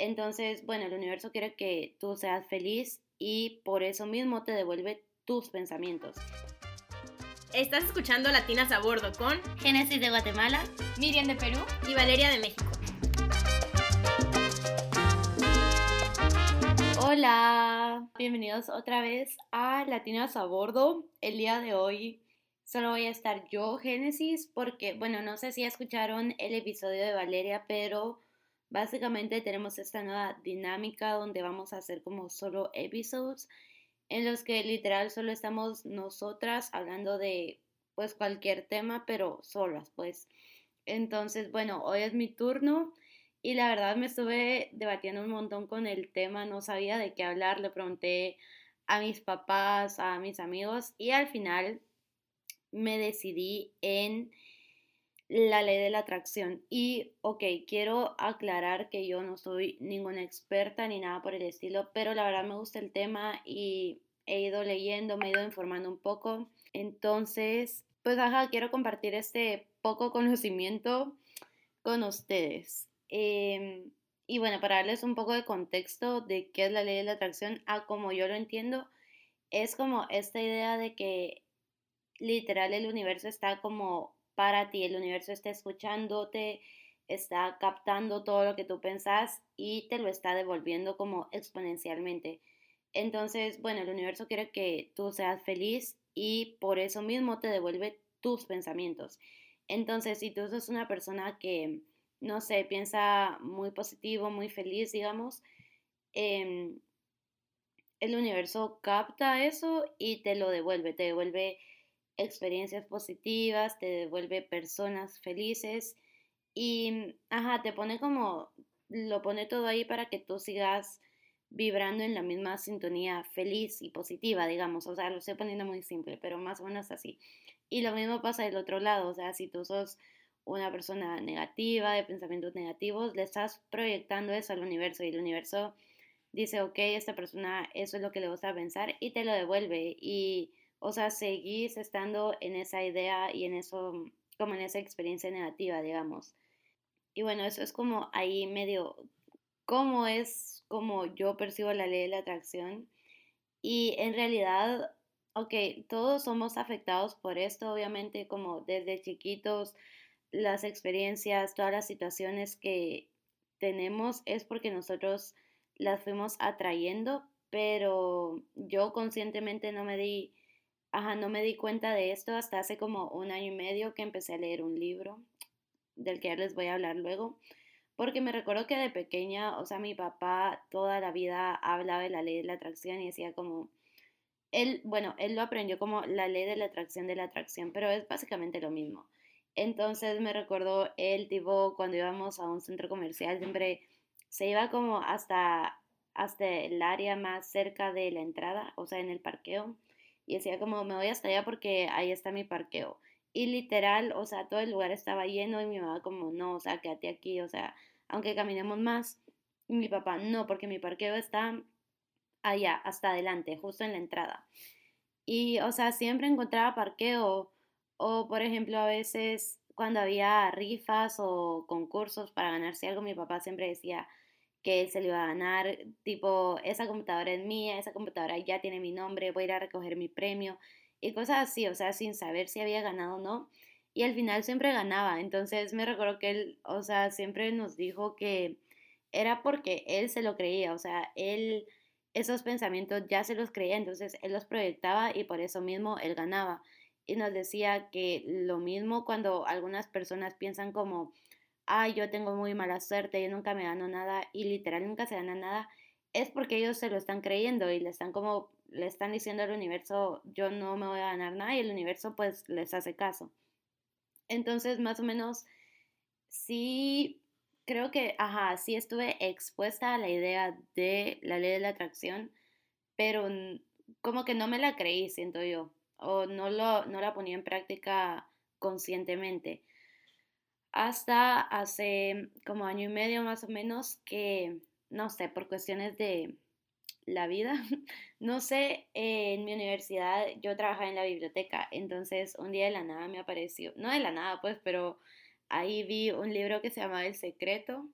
Entonces, bueno, el universo quiere que tú seas feliz y por eso mismo te devuelve tus pensamientos. Estás escuchando Latinas a Bordo con Génesis de Guatemala, Miriam de Perú y Valeria de México. Hola, bienvenidos otra vez a Latinas a Bordo. El día de hoy solo voy a estar yo, Génesis, porque, bueno, no sé si escucharon el episodio de Valeria, pero Básicamente tenemos esta nueva dinámica donde vamos a hacer como solo episodes en los que literal solo estamos nosotras hablando de pues cualquier tema, pero solas, pues. Entonces, bueno, hoy es mi turno y la verdad me estuve debatiendo un montón con el tema, no sabía de qué hablar, le pregunté a mis papás, a mis amigos y al final me decidí en la ley de la atracción. Y, ok, quiero aclarar que yo no soy ninguna experta ni nada por el estilo, pero la verdad me gusta el tema y he ido leyendo, me he ido informando un poco. Entonces, pues, ajá, quiero compartir este poco conocimiento con ustedes. Em, y bueno, para darles un poco de contexto de qué es la ley de la atracción, a como yo lo entiendo, es como esta idea de que literal el universo está como para ti, el universo está escuchándote, está captando todo lo que tú pensás y te lo está devolviendo como exponencialmente. Entonces, bueno, el universo quiere que tú seas feliz y por eso mismo te devuelve tus pensamientos. Entonces, si tú sos una persona que, no sé, piensa muy positivo, muy feliz, digamos, em, el universo capta eso y te lo devuelve, te devuelve experiencias positivas, te devuelve personas felices y, ajá, te pone como, lo pone todo ahí para que tú sigas vibrando en la misma sintonía feliz y positiva, digamos, o sea, lo estoy poniendo muy simple, pero más o menos así. Y lo mismo pasa del otro lado, o sea, si tú sos una persona negativa, de pensamientos negativos, le estás proyectando eso al universo y el universo dice, ok, esta persona, eso es lo que le gusta pensar y te lo devuelve y o sea, seguís estando en esa idea y en eso, como en esa experiencia negativa, digamos. Y bueno, eso es como ahí medio, cómo es como yo percibo la ley de la atracción. Y en realidad, ok, todos somos afectados por esto, obviamente, como desde chiquitos, las experiencias, todas las situaciones que tenemos es porque nosotros las fuimos atrayendo, pero yo conscientemente no me di Ajá, no me di cuenta de esto hasta hace como un año y medio que empecé a leer un libro del que ya les voy a hablar luego, porque me recuerdo que de pequeña, o sea, mi papá toda la vida hablaba de la ley de la atracción y decía como, él, bueno, él lo aprendió como la ley de la atracción de la atracción, pero es básicamente lo mismo. Entonces me recuerdo él, tipo, cuando íbamos a un centro comercial, siempre se iba como hasta, hasta el área más cerca de la entrada, o sea, en el parqueo y decía como me voy hasta allá porque ahí está mi parqueo. Y literal, o sea, todo el lugar estaba lleno y mi mamá como no, o sea, quédate aquí, o sea, aunque caminemos más. Y mi papá no, porque mi parqueo está allá, hasta adelante, justo en la entrada. Y, o sea, siempre encontraba parqueo o, por ejemplo, a veces cuando había rifas o concursos para ganarse algo, mi papá siempre decía, que se le iba a ganar, tipo, esa computadora es mía, esa computadora ya tiene mi nombre, voy a ir a recoger mi premio y cosas así, o sea, sin saber si había ganado o no. Y al final siempre ganaba, entonces me recuerdo que él, o sea, siempre nos dijo que era porque él se lo creía, o sea, él esos pensamientos ya se los creía, entonces él los proyectaba y por eso mismo él ganaba. Y nos decía que lo mismo cuando algunas personas piensan como, ay, yo tengo muy mala suerte, yo nunca me gano nada y literal nunca se gana nada, es porque ellos se lo están creyendo y le están como, le están diciendo al universo, yo no me voy a ganar nada y el universo pues les hace caso. Entonces, más o menos, sí, creo que, ajá, sí estuve expuesta a la idea de la ley de la atracción, pero como que no me la creí, siento yo, o no, lo, no la ponía en práctica conscientemente hasta hace como año y medio más o menos que, no sé, por cuestiones de la vida, no sé, en mi universidad yo trabajaba en la biblioteca, entonces un día de la nada me apareció, no de la nada pues, pero ahí vi un libro que se llamaba El Secreto,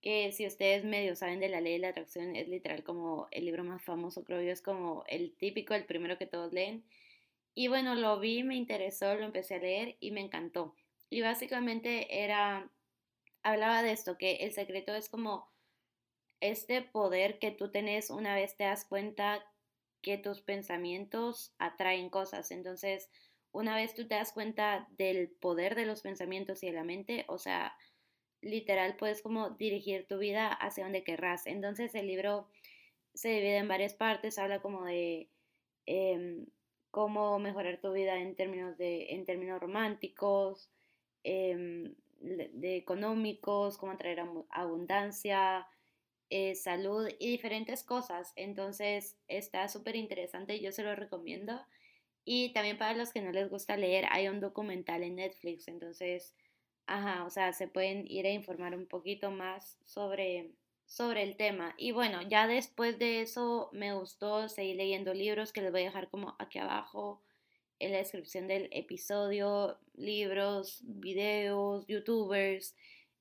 que si ustedes medio saben de la ley de la atracción, es literal como el libro más famoso, creo yo, es como el típico, el primero que todos leen. Y bueno, lo vi, me interesó, lo empecé a leer y me encantó. Y básicamente era, hablaba de esto, que el secreto es como este poder que tú tenés una vez te das cuenta que tus pensamientos atraen cosas. Entonces, una vez tú te das cuenta del poder de los pensamientos y de la mente, o sea, literal puedes como dirigir tu vida hacia donde querrás. Entonces el libro se divide en varias partes, habla como de em, cómo mejorar tu vida en términos, de, en términos románticos, em, de económicos, cómo atraer abundancia, eh, salud y diferentes cosas. Entonces está súper interesante, yo se lo recomiendo. Y también para los que no les gusta leer, hay un documental en Netflix, entonces Ajá, o sea, se pueden ir a informar un poquito más sobre, sobre el tema. Y bueno, ya después de eso me gustó seguir leyendo libros que les voy a dejar como aquí abajo en la descripción del episodio, libros, videos, youtubers,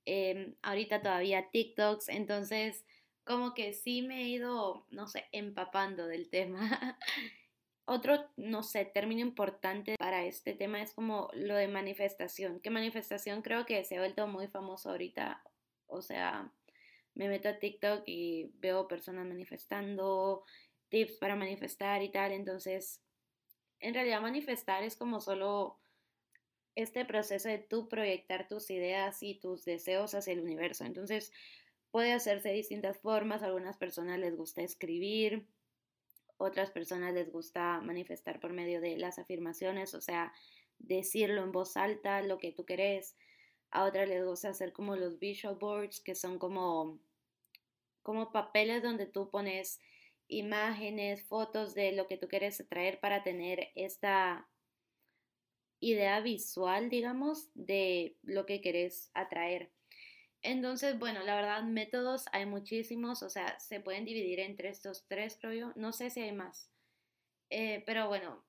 em, ahorita todavía TikToks, entonces como que sí me he ido, no sé, empapando del tema. Otro, no sé, término importante para este tema es como lo de manifestación, que manifestación creo que se ha vuelto muy famoso ahorita, o sea, me meto a TikTok y veo personas manifestando, tips para manifestar y tal, entonces, en realidad manifestar es como solo este proceso de tú proyectar tus ideas y tus deseos hacia el universo, entonces puede hacerse de distintas formas, a algunas personas les gusta escribir, otras personas les gusta manifestar por medio de las afirmaciones, o sea, decirlo en voz alta, lo que tú querés. A otras les gusta hacer como los visual boards, que son como, como papeles donde tú pones imágenes, fotos de lo que tú quieres atraer para tener esta idea visual, digamos, de lo que querés atraer. Entonces, bueno, la verdad, métodos hay muchísimos, o sea, se pueden dividir entre estos tres, creo yo. No sé si hay más. Eh, pero bueno,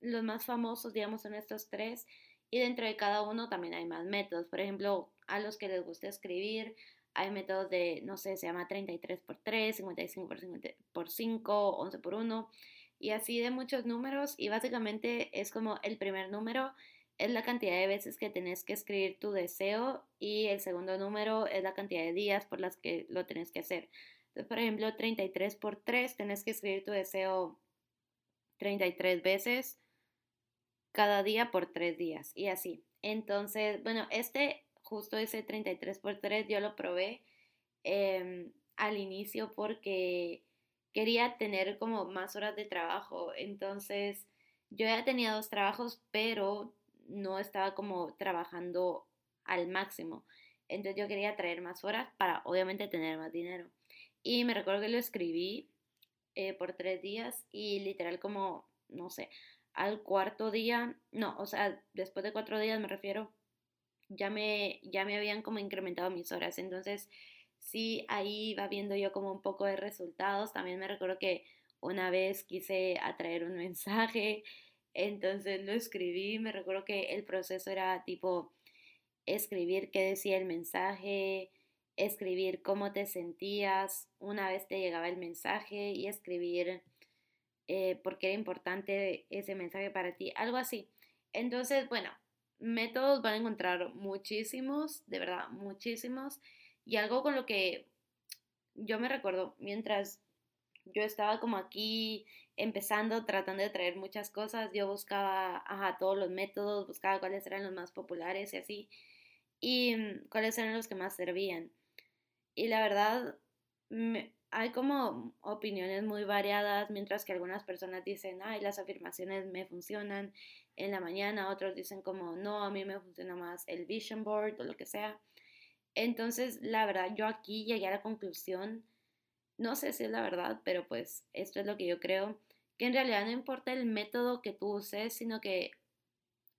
los más famosos, digamos, son estos tres. Y dentro de cada uno también hay más métodos. Por ejemplo, a los que les gusta escribir, hay métodos de, no sé, se llama 33 por 3, 55 por, 50 por 5, 11 por 1, y así de muchos números. Y básicamente es como el primer número es la cantidad de veces que tenés que escribir tu deseo y el segundo número es la cantidad de días por las que lo tenés que hacer. Entonces, por ejemplo, 33 por 3, tenés que escribir tu deseo 33 veces cada día por 3 días y así. Entonces, bueno, este, justo ese 33 por 3, yo lo probé em, al inicio porque quería tener como más horas de trabajo. Entonces, yo ya tenía dos trabajos, pero no estaba como trabajando al máximo. Entonces yo quería traer más horas para obviamente tener más dinero. Y me recuerdo que lo escribí eh, por tres días y literal como, no sé, al cuarto día, no, o sea, después de cuatro días me refiero, ya me, ya me habían como incrementado mis horas. Entonces sí, ahí va viendo yo como un poco de resultados. También me recuerdo que una vez quise atraer un mensaje entonces lo escribí, me recuerdo que el proceso era tipo escribir qué decía el mensaje, escribir cómo te sentías una vez te llegaba el mensaje y escribir eh, por qué era importante ese mensaje para ti, algo así. Entonces, bueno, métodos van a encontrar muchísimos, de verdad, muchísimos. Y algo con lo que yo me recuerdo mientras yo estaba como aquí empezando, tratando de traer muchas cosas, yo buscaba ajá, todos los métodos, buscaba cuáles eran los más populares y así, y mm, cuáles eran los que más servían. Y la verdad, hay como opiniones muy variadas, mientras que algunas personas dicen, ay, las afirmaciones me funcionan en la mañana, otros dicen como, no, a mí me funciona más el vision board o lo que sea. Entonces, la verdad, yo aquí llegué a la conclusión no sé si es la verdad, pero pues esto es lo que yo creo, que en realidad no importa el método que tú uses, sino que,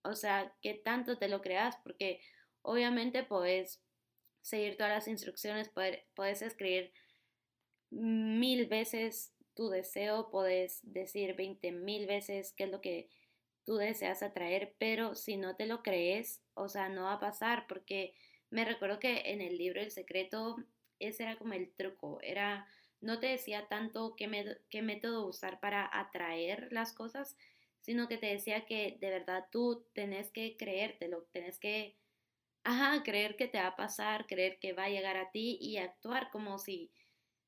o sea, que tanto te lo creas, porque obviamente puedes seguir todas las instrucciones, puedes escribir mil veces tu deseo, puedes decir veinte mil veces qué es lo que tú deseas atraer, pero si no te lo crees, o sea, no va a pasar, porque me recuerdo que en el libro El Secreto ese era como el truco, era, no te decía tanto qué, método usar para atraer las cosas, sino que te decía que de verdad tú tenés que creértelo, tenés que, ajá, creer que te va a pasar, creer que va a llegar a ti y actuar como si,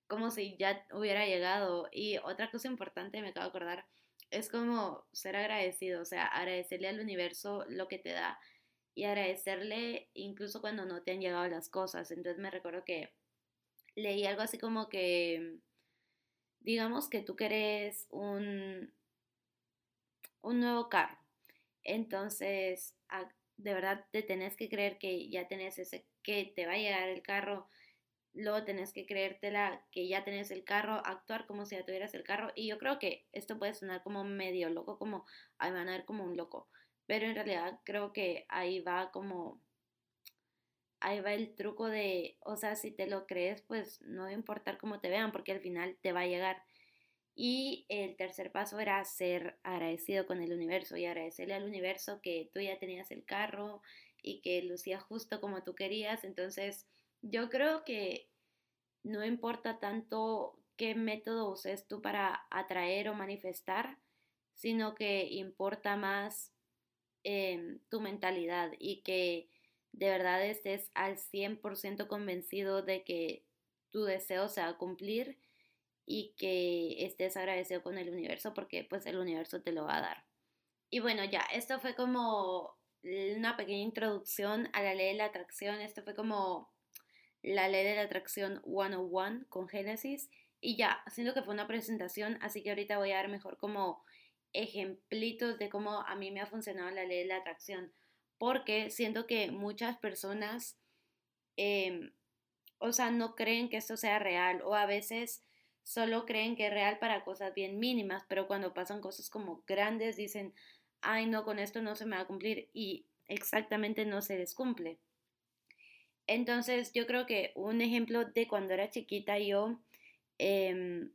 como si ya hubiera llegado. Y otra cosa importante, me acabo de acordar, es como ser agradecido, o sea, agradecerle al universo lo que te da y agradecerle incluso cuando no te han llegado las cosas. Entonces me recuerdo que leí algo así como que, digamos que tú querés un, un nuevo carro. Entonces, de verdad te tenés que creer que ya tenés ese, que te va a llegar el carro, luego tenés que creértela que ya tenés el carro, actuar como si ya tuvieras el carro. Y yo creo que esto puede sonar como medio loco, como, ay, van a ver como un loco. Pero en realidad creo que ahí va como, ahí va el truco de, o sea, si te lo crees, pues no importar cómo te vean, porque al final te va a llegar. Y el tercer paso era ser agradecido con el universo y agradecerle al universo que tú ya tenías el carro y que lucía justo como tú querías. Entonces, yo creo que no importa tanto qué método uses tú para atraer o manifestar, sino que importa más em, tu mentalidad y que de verdad estés al 100% convencido de que tu deseo se va a cumplir y que estés agradecido con el universo porque pues el universo te lo va a dar. Y bueno, ya, esto fue como una pequeña introducción a la ley de la atracción, esto fue como la ley de la atracción 101 con Génesis y ya, siento que fue una presentación, así que ahorita voy a dar mejor como ejemplitos de cómo a mí me ha funcionado la ley de la atracción, porque siento que muchas personas, em, o sea, no creen que esto sea real o a veces solo creen que es real para cosas bien mínimas, pero cuando pasan cosas como grandes dicen, ay no, con esto no se me va a cumplir y exactamente no se les cumple. Entonces yo creo que un ejemplo de cuando era chiquita yo, em,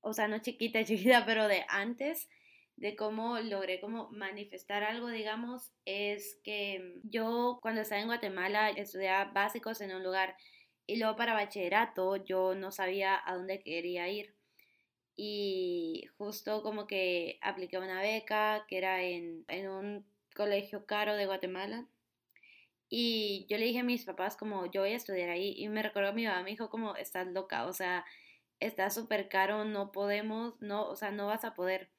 o sea, no chiquita, chiquita, pero de antes, de cómo logré como manifestar algo, digamos, es que yo cuando estaba en Guatemala estudiaba básicos en un lugar y luego para bachillerato yo no sabía a dónde quería ir. Y justo como que apliqué una beca que era en, un colegio caro de Guatemala. Y yo le dije a mis papás como yo voy a estudiar ahí. Y me recuerdo mi mamá me dijo como estás loca, o sea, está súper caro, no podemos, no, o sea, no vas a poder.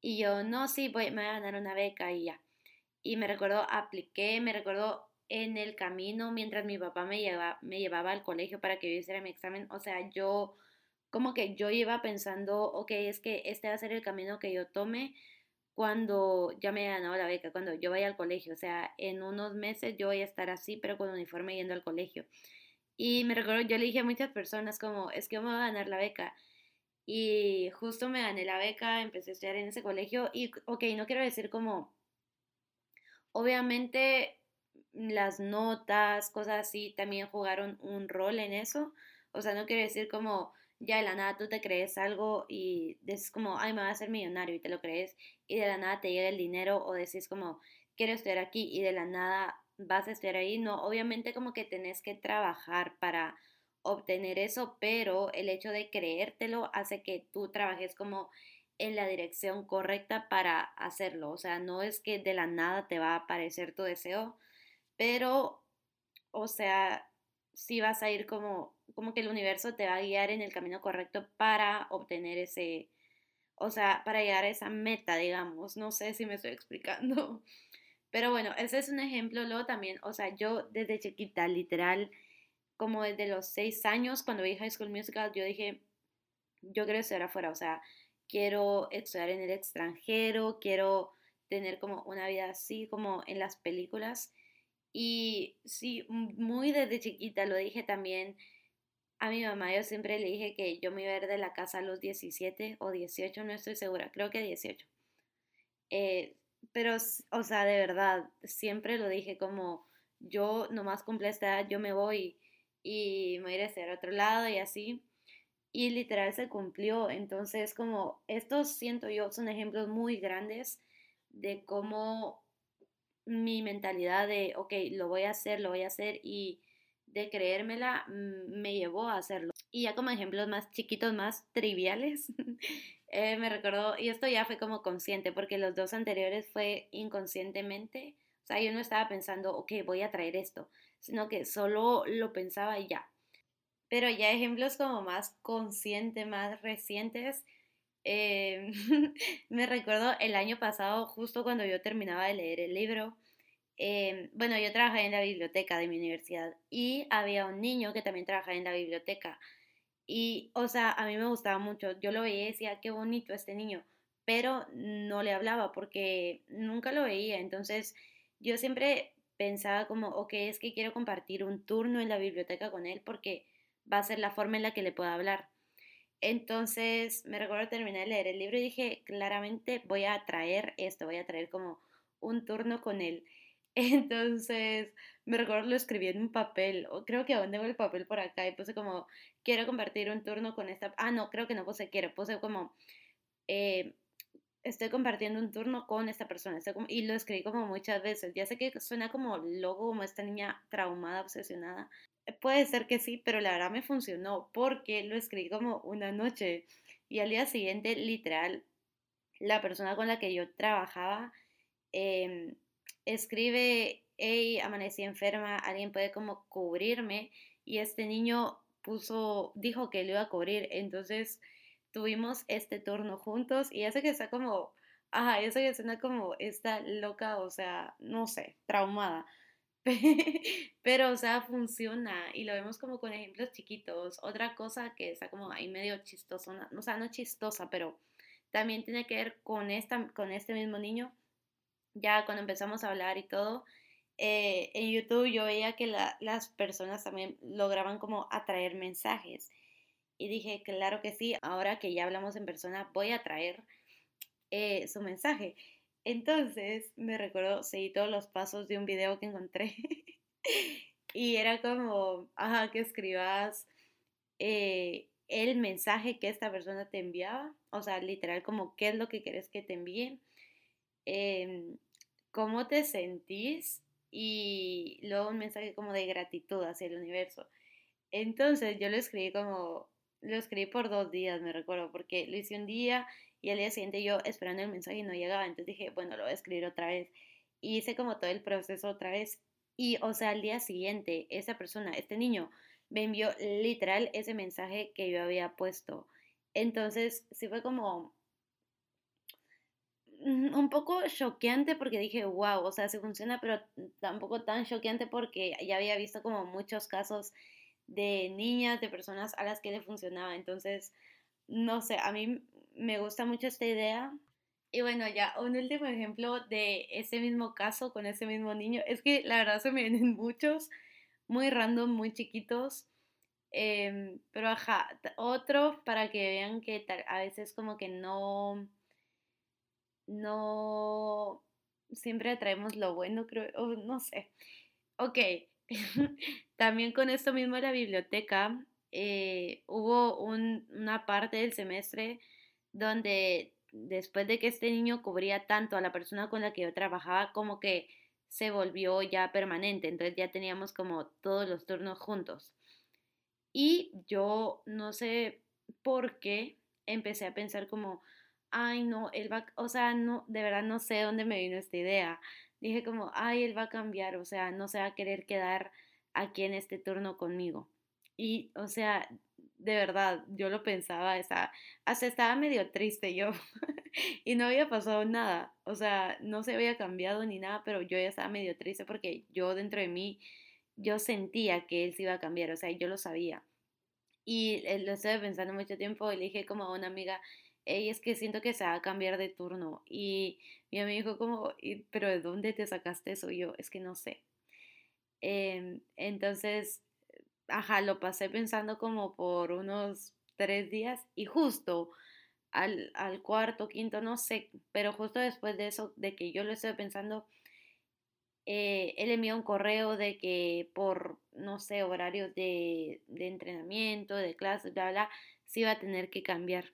Y yo, no, sí, voy, me a ganar una beca y ya. Y me recuerdo, apliqué, me recuerdo en el camino mientras mi papá me, lleva, me llevaba al colegio para que yo hiciera mi examen. O sea, yo como que yo iba pensando, ok, es que este va a ser el camino que yo tome cuando ya me ganado la beca, cuando yo vaya al colegio. O sea, en unos meses yo voy a estar así, pero con uniforme yendo al colegio. Y me recuerdo, yo le dije a muchas personas como, es que yo me voy a ganar la beca. Y justo me gané la beca, empecé a estudiar en ese colegio y, ok, no quiero decir como, obviamente las notas, cosas así, también jugaron un rol en eso. O sea, no quiero decir como ya de la nada tú te crees algo y dices como, ay, me voy a hacer millonario y te lo crees y de la nada te llega el dinero o decís como, quiero estudiar aquí y de la nada vas a estudiar ahí. No, obviamente como que tenés que trabajar para obtener eso, pero el hecho de creértelo hace que tú trabajes como en la dirección correcta para hacerlo. O sea, no es que de la nada te va a aparecer tu deseo, pero, o sea, si vas a ir como, como que el universo te va a guiar en el camino correcto para obtener ese, o sea, para llegar a esa meta, digamos. No sé si me estoy explicando. Pero bueno, ese es un ejemplo. Luego también, o sea, yo desde chiquita, literal, como desde los seis años, cuando vi High School Musical, yo dije, yo quiero estudiar afuera, o sea, quiero estudiar en el extranjero, quiero tener como una vida así como en las películas. Y sí, muy desde chiquita lo dije también a mi mamá. Yo siempre le dije que yo me iba a ir de la casa a los 17 o 18, no estoy segura, creo que 18. Eh, pero, o sea, de verdad, siempre lo dije como yo nomás cumple esta edad, yo me voy y me voy a ir a hacer otro lado y así. Y literal se cumplió. Entonces, como estos siento yo son ejemplos muy grandes de cómo mi mentalidad de, ok, lo voy a hacer, lo voy a hacer y de creérmela mm, me llevó a hacerlo. Y ya como ejemplos más chiquitos, más triviales, eh, me recordó, y esto ya fue como consciente, porque los dos anteriores fue inconscientemente, o sea, yo no estaba pensando, ok, voy a traer esto, sino que solo lo pensaba y ya. Pero ya ejemplos como más conscientes, más recientes, eh, me recuerdo el año pasado, justo cuando yo terminaba de leer el libro, eh, bueno, yo trabajé en la biblioteca de mi universidad y había un niño que también trabajaba en la biblioteca. Y, o sea, a mí me gustaba mucho. Yo lo veía y decía, qué bonito este niño, pero no le hablaba porque nunca lo veía. Entonces, yo siempre pensaba como, ok, es que quiero compartir un turno en la biblioteca con él porque va a ser la forma en la que le pueda hablar. Entonces, me recuerdo terminar de leer el libro y dije, claramente voy a traer esto, voy a traer como un turno con él. Entonces, me recuerdo lo escribí en un papel, o creo que aún tengo el papel por acá, y puse como, quiero compartir un turno con esta, ah, no, creo que no puse quiero, puse como, eh, estoy compartiendo un turno con esta persona, y lo escribí como muchas veces, ya sé que suena como loco, como esta niña traumada, obsesionada, puede ser que sí, pero la verdad me funcionó, porque lo escribí como una noche, y al día siguiente, literal, la persona con la que yo trabajaba, eh, escribe, hey, amanecí enferma, alguien puede como cubrirme y este niño puso, dijo que lo iba a cubrir, entonces tuvimos este turno juntos y hace que está como, ajá, eso que suena como esta loca, o sea, no sé, traumada. Pero, o sea, funciona y lo vemos como con ejemplos chiquitos. Otra cosa que está como ahí medio chistosa, o sea, no chistosa, pero también tiene que ver con, esta, con este mismo niño ya cuando empezamos a hablar y todo, eh, en YouTube yo veía que las personas también lograban como atraer mensajes. Y dije, claro que sí, ahora que ya hablamos en persona, voy a traer eh, su mensaje. Entonces me recuerdo, seguí todos los pasos de un video que encontré. y era como, ajá, que escribas eh, el mensaje que esta persona te enviaba. O sea, literal, como qué es lo que quieres que te envíen Em, cómo te sentís y luego un mensaje como de gratitud hacia el universo. Entonces yo lo escribí como, lo escribí por dos días, me recuerdo, porque lo hice un día y al día siguiente yo esperando el mensaje y no llegaba, entonces dije, bueno, lo voy a escribir otra vez. Y hice como todo el proceso otra vez. Y, o sea, al día siguiente, esa persona, este niño, me envió literal ese mensaje que yo había puesto. Entonces, sí fue como, un poco choqueante porque dije, wow, o sea, sí funciona, pero tampoco tan choqueante porque ya había visto como muchos casos de niñas, de personas a las que le funcionaba. Entonces, no sé, a mí me gusta mucho esta idea. Y bueno, ya un último ejemplo de ese mismo caso con ese mismo niño. Es que la verdad se me vienen muchos, muy random, muy chiquitos. Em, pero ajá, otro para que vean que a veces como que no no siempre atraemos lo bueno, creo, no sé. Ok, también con esto mismo la biblioteca, eh, hubo una parte del semestre donde después de que este niño cubría tanto a la persona con la que yo trabajaba, como que se volvió ya permanente, entonces ya teníamos como todos los turnos juntos. Y yo no sé por qué empecé a pensar como, ay, no, él va, o sea, no, de verdad no sé dónde me vino esta idea. Dije como, ay, él va a cambiar, o sea, no se va a querer quedar aquí en este turno conmigo. Y, o sea, de verdad, yo lo pensaba, hasta estaba medio triste yo y no había pasado nada, o sea, no se había cambiado ni nada, pero yo ya estaba medio triste porque yo dentro de mí, yo sentía que él se iba a cambiar, o sea, yo lo sabía. Y eh, lo estuve pensando mucho tiempo y dije como a una amiga, y es que siento que se va a cambiar de turno. Y mi amigo como, pero ¿de dónde te sacaste eso? Y yo, es que no sé. Em, entonces, ajá, lo pasé pensando como por unos tres días y justo al, al, cuarto, quinto, no sé, pero justo después de eso, de que yo lo estoy pensando, eh, él envió un correo de que por, no sé, horarios de, de entrenamiento, de clases, bla, bla, se iba a tener que cambiar.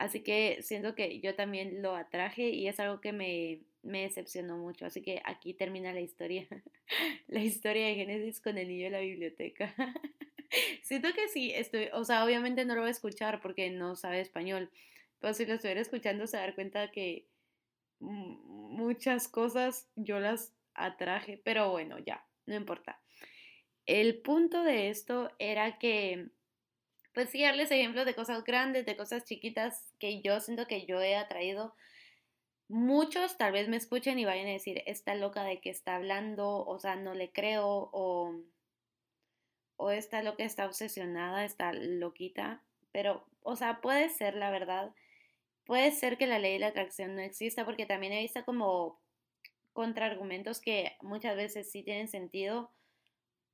Así que siento que yo también lo atraje y es algo que me, me decepcionó mucho. Así que aquí termina la historia. la historia de Génesis con el niño de la biblioteca. Siento que sí, estoy, o sea, obviamente no lo voy a escuchar porque no sabe español. Pero si lo estuviera escuchando se dar cuenta que muchas cosas yo las atraje. Pero bueno, ya, no importa. El punto de esto era que, pues sí, darles ejemplos de cosas grandes, de cosas chiquitas que yo siento que yo he atraído. Muchos tal vez me escuchen y vayan a decir, está loca de que está hablando, o sea, no le creo, o, o loca, está obsesionada, está loquita, pero, o sea, puede ser la verdad, puede ser que la ley de la atracción no exista, porque también he visto como contraargumentos que muchas veces sí tienen sentido,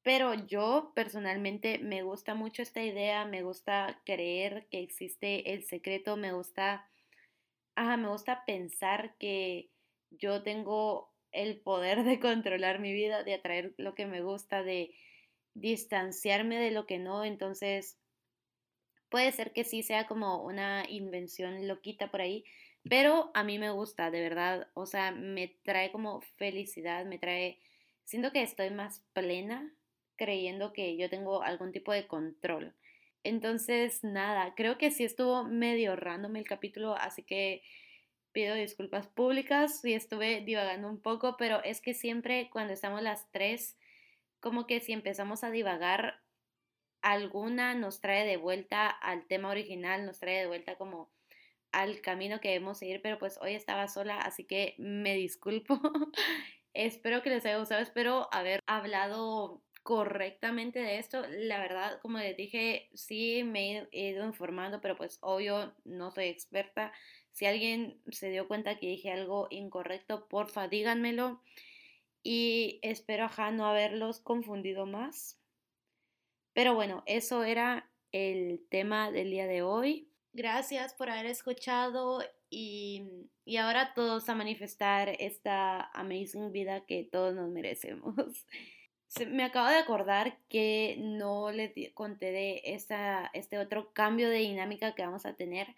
pero yo personalmente me gusta mucho esta idea, me gusta creer que existe el secreto, me gusta ajá, me gusta pensar que yo tengo el poder de controlar mi vida, de atraer lo que me gusta, de distanciarme de lo que no. Entonces, puede ser que sí sea como una invención loquita por ahí, pero a mí me gusta, de verdad. O sea, me trae como felicidad, me trae, siento que estoy más plena creyendo que yo tengo algún tipo de control. Entonces, nada, creo que sí estuvo medio random el capítulo, así que pido disculpas públicas si estuve divagando un poco, pero es que siempre cuando estamos las tres, como que si empezamos a divagar, alguna nos trae de vuelta al tema original, nos trae de vuelta como al camino que debemos seguir, pero pues hoy estaba sola, así que me disculpo. espero que les haya gustado, espero haber hablado correctamente de esto. La verdad, como les dije, sí me he ido informando, pero pues obvio no soy experta. Si alguien se dio cuenta que dije algo incorrecto, porfa, díganmelo. Y espero, ajá, no haberlos confundido más. Pero bueno, eso era el tema del día de hoy. Gracias por haber escuchado y, y ahora todos a manifestar esta amazing vida que todos nos merecemos. me acabo de acordar que no les conté de esta, este otro cambio de dinámica que vamos a tener,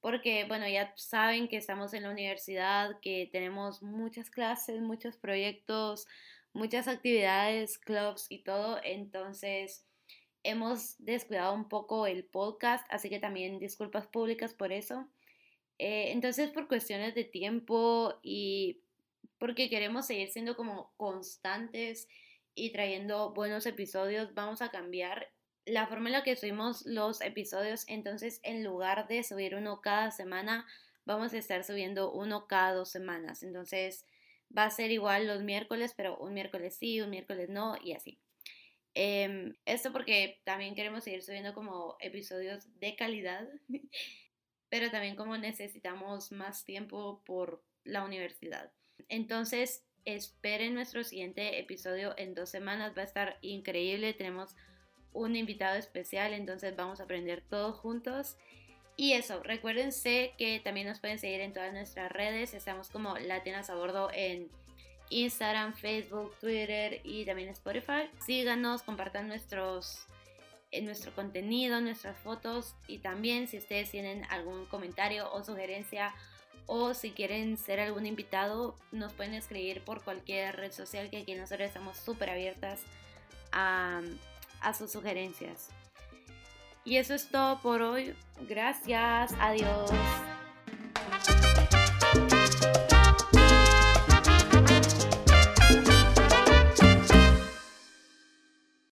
porque bueno, ya saben que estamos en la universidad, que tenemos muchas clases, muchos proyectos, muchas actividades, clubs y todo, entonces hemos descuidado un poco el podcast, así que también disculpas públicas por eso. Eh, entonces, por cuestiones de tiempo y porque queremos seguir siendo como constantes, y trayendo buenos episodios, vamos a cambiar la forma en la que subimos los episodios. Entonces, en lugar de subir uno cada semana, vamos a estar subiendo uno cada dos semanas. Entonces, va a ser igual los miércoles, pero un miércoles sí, un miércoles no y así. Em, esto porque también queremos seguir subiendo como episodios de calidad, pero también como necesitamos más tiempo por la universidad. Entonces, esperen nuestro siguiente episodio en dos semanas. Va a estar increíble. Tenemos un invitado especial, entonces vamos a aprender todos juntos. Y eso, recuérdense que también nos pueden seguir en todas nuestras redes. Estamos como Latinas a Bordo en Instagram, Facebook, Twitter y también Spotify. Síganos, compartan nuestros, en nuestro contenido, nuestras fotos y también si ustedes tienen algún comentario o sugerencia o si quieren ser algún invitado, nos pueden escribir por cualquier red social que aquí nosotros estamos súper abiertas a, a sus sugerencias. Y eso es todo por hoy. Gracias. Adiós.